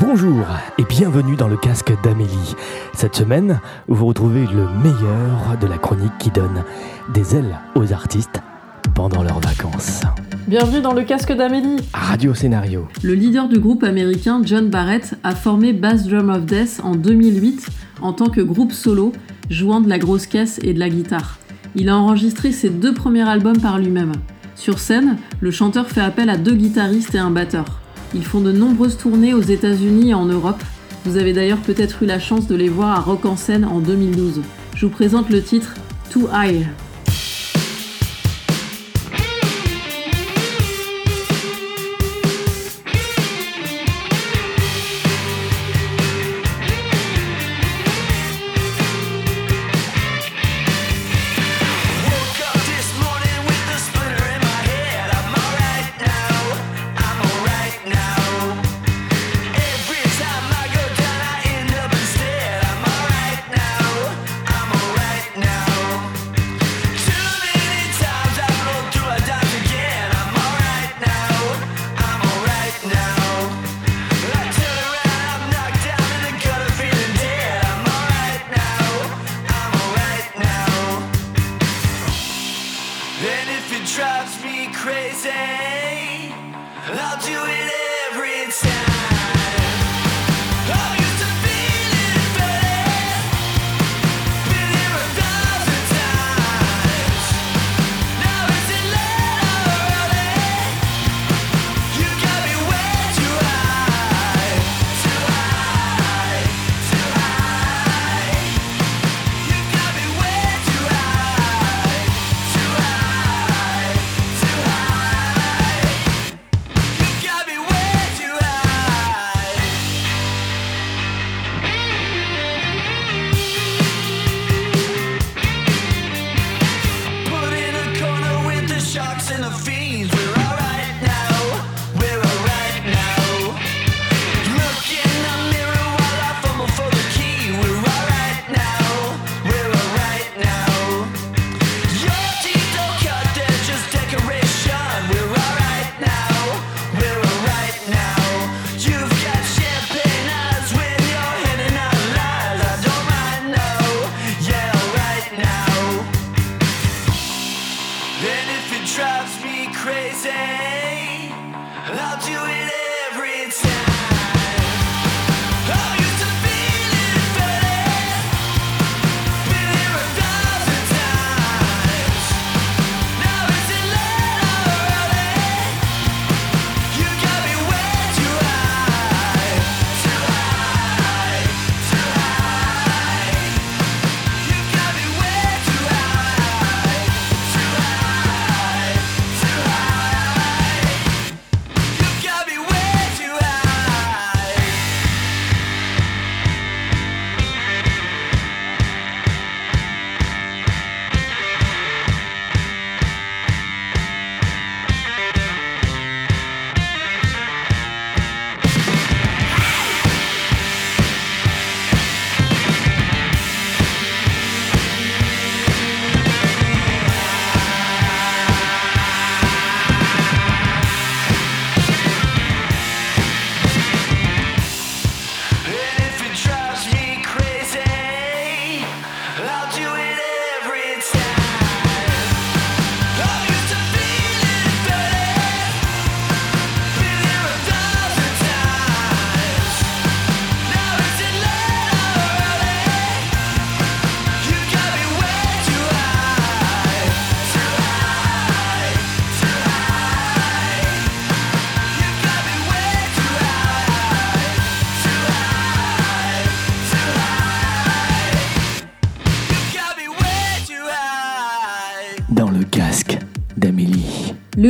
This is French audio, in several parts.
Bonjour et bienvenue dans le casque d'Amélie. Cette semaine, vous retrouvez le meilleur de la chronique qui donne des ailes aux artistes pendant leurs vacances. Bienvenue dans le casque d'Amélie. Radio Scénario. Le leader du groupe américain John Barrett a formé Bass Drum of Death en 2008 en tant que groupe solo, jouant de la grosse caisse et de la guitare. Il a enregistré ses deux premiers albums par lui-même. Sur scène, le chanteur fait appel à deux guitaristes et un batteur. Ils font de nombreuses tournées aux États-Unis et en Europe. Vous avez d'ailleurs peut-être eu la chance de les voir à Rock en scène en 2012. Je vous présente le titre Too High. Drives me crazy, I'll do it every time. I it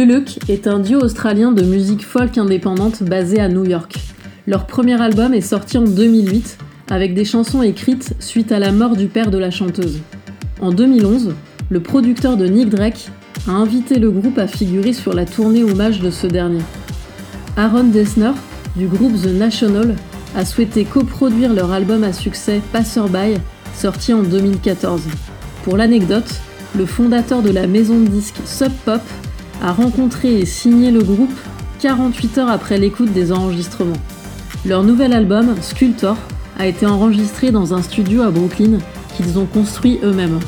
Luck est un duo australien de musique folk indépendante basé à New York. Leur premier album est sorti en 2008 avec des chansons écrites suite à la mort du père de la chanteuse. En 2011, le producteur de Nick Drake a invité le groupe à figurer sur la tournée hommage de ce dernier. Aaron Dessner, du groupe The National, a souhaité coproduire leur album à succès Passerby, sorti en 2014. Pour l'anecdote, le fondateur de la maison de disques Sub Pop a rencontré et signé le groupe 48 heures après l'écoute des enregistrements. Leur nouvel album, Sculptor, a été enregistré dans un studio à Brooklyn qu'ils ont construit eux-mêmes.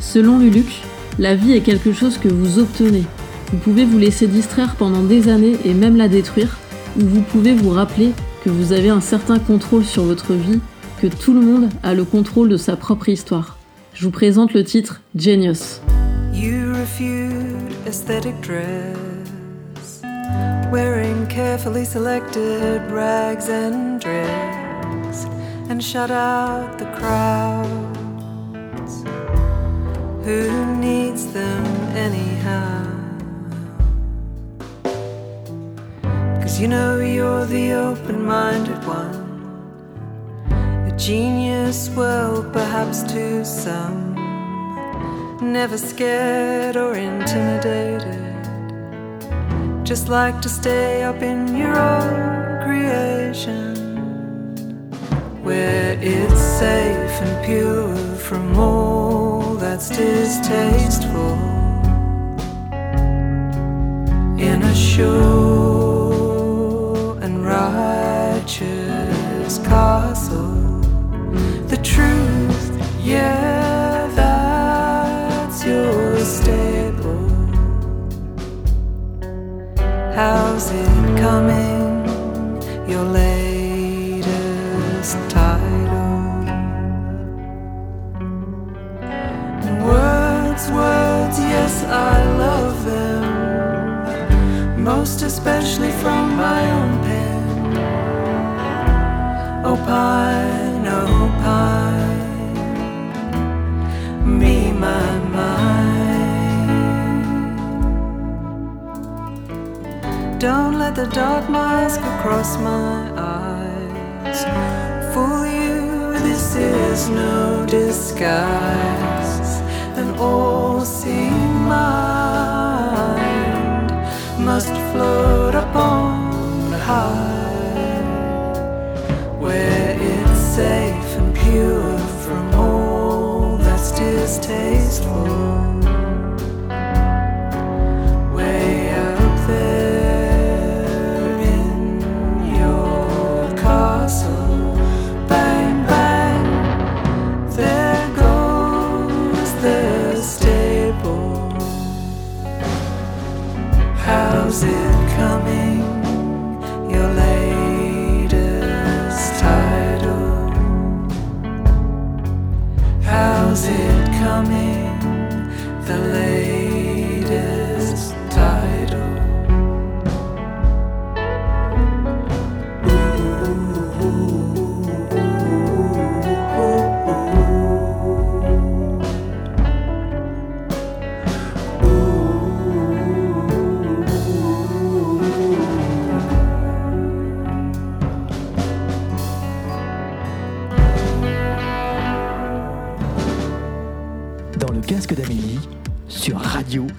Selon Luluc, la vie est quelque chose que vous obtenez. Vous pouvez vous laisser distraire pendant des années et même la détruire, ou vous pouvez vous rappeler que vous avez un certain contrôle sur votre vie, que tout le monde a le contrôle de sa propre histoire. Je vous présente le titre Genius. Aesthetic dress, wearing carefully selected rags and dregs, and shut out the crowds. Who needs them anyhow? Cause you know you're the open minded one. A genius, well, perhaps to some never scared or intimidated. Just like to stay up in your own creation, where it's safe and pure from all that's distasteful. In a sure and righteous How's it coming? Your latest the dark mask across my eyes fool you. This is no disguise. An all-seeing mind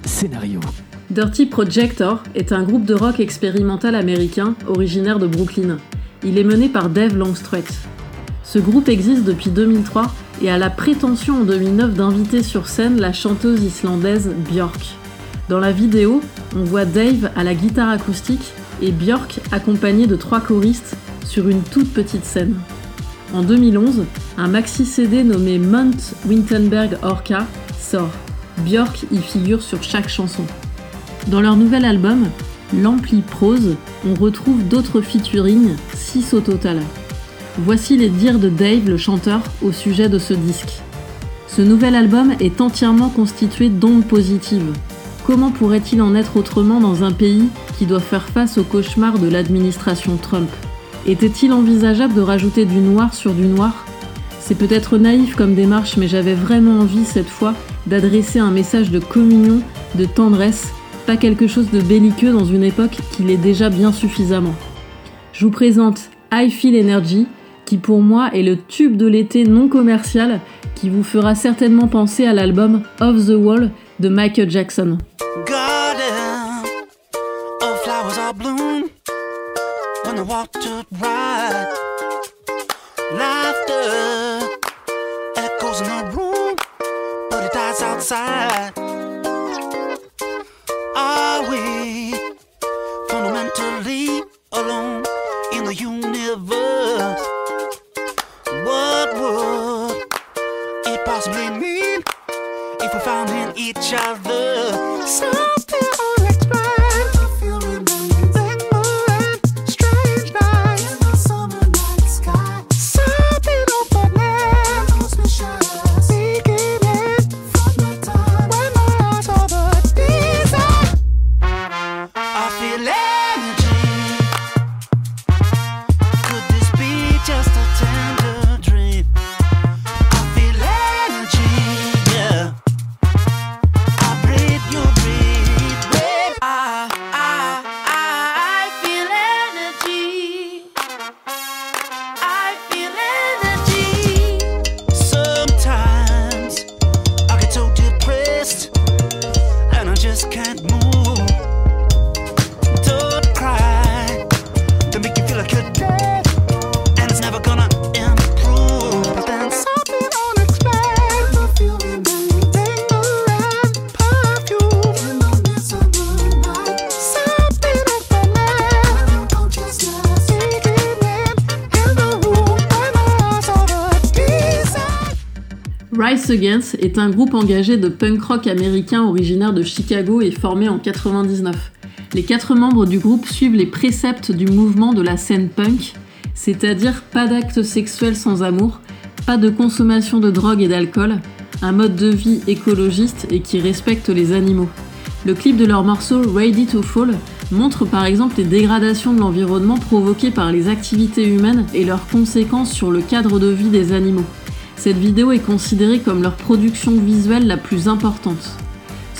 Scénario. Dirty Projector est un groupe de rock expérimental américain originaire de Brooklyn. Il est mené par Dave Longstreth. Ce groupe existe depuis 2003 et a la prétention en 2009 d'inviter sur scène la chanteuse islandaise Björk. Dans la vidéo, on voit Dave à la guitare acoustique et Björk accompagnée de trois choristes sur une toute petite scène. En 2011, un maxi CD nommé Mount Wintenberg Orca sort. Björk y figure sur chaque chanson. Dans leur nouvel album, L'Ampli Prose, on retrouve d'autres featuring, 6 au total. Voici les dires de Dave, le chanteur, au sujet de ce disque. Ce nouvel album est entièrement constitué d'ondes positives. Comment pourrait-il en être autrement dans un pays qui doit faire face au cauchemar de l'administration Trump? Était-il envisageable de rajouter du noir sur du noir? C'est peut-être naïf comme démarche, mais j'avais vraiment envie cette fois d'adresser un message de communion, de tendresse, pas quelque chose de belliqueux dans une époque qui l'est déjà bien suffisamment. Je vous présente I Feel Energy, qui pour moi est le tube de l'été non commercial qui vous fera certainement penser à l'album Off the Wall de Michael Jackson. Outside. Are we fundamentally alone in the universe? Just can't move. Est un groupe engagé de punk rock américain originaire de Chicago et formé en 99. Les quatre membres du groupe suivent les préceptes du mouvement de la scène punk, c'est-à-dire pas d'actes sexuels sans amour, pas de consommation de drogue et d'alcool, un mode de vie écologiste et qui respecte les animaux. Le clip de leur morceau Ready to Fall montre par exemple les dégradations de l'environnement provoquées par les activités humaines et leurs conséquences sur le cadre de vie des animaux. Cette vidéo est considérée comme leur production visuelle la plus importante.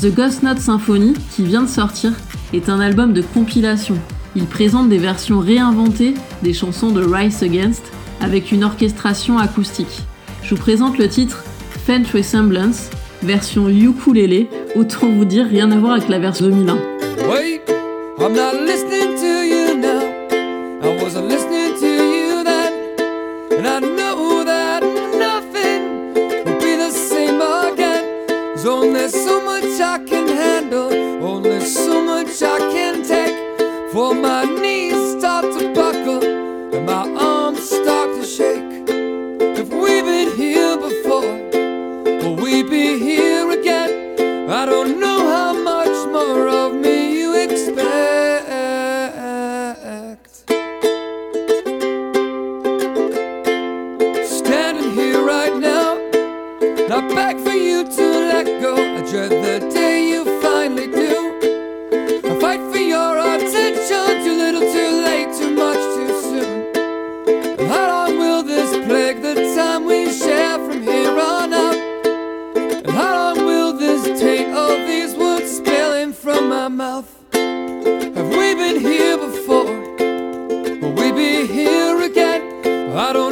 The Ghost Note Symphony, qui vient de sortir, est un album de compilation. Il présente des versions réinventées des chansons de Rise Against avec une orchestration acoustique. Je vous présente le titre Faint Resemblance, version ukulélé, autant vous dire rien à voir avec la version 2001. Wait, I'm not listening to you now. I wasn't listening to you then. And I from my mouth? Have we been here before? Will we be here again? I don't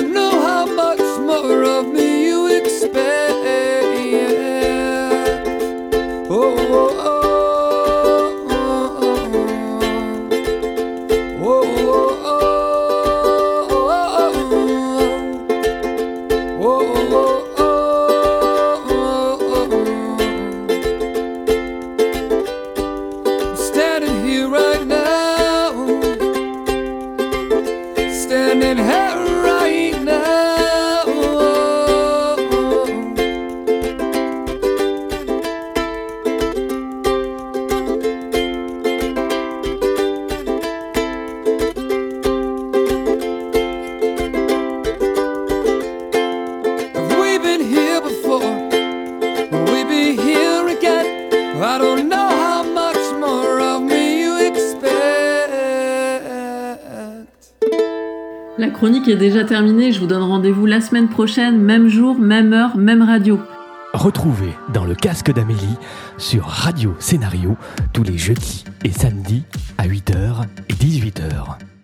chronique est déjà terminée, je vous donne rendez-vous la semaine prochaine, même jour, même heure, même radio. Retrouvez dans le casque d'Amélie sur Radio Scénario tous les jeudis et samedis à 8h et 18h.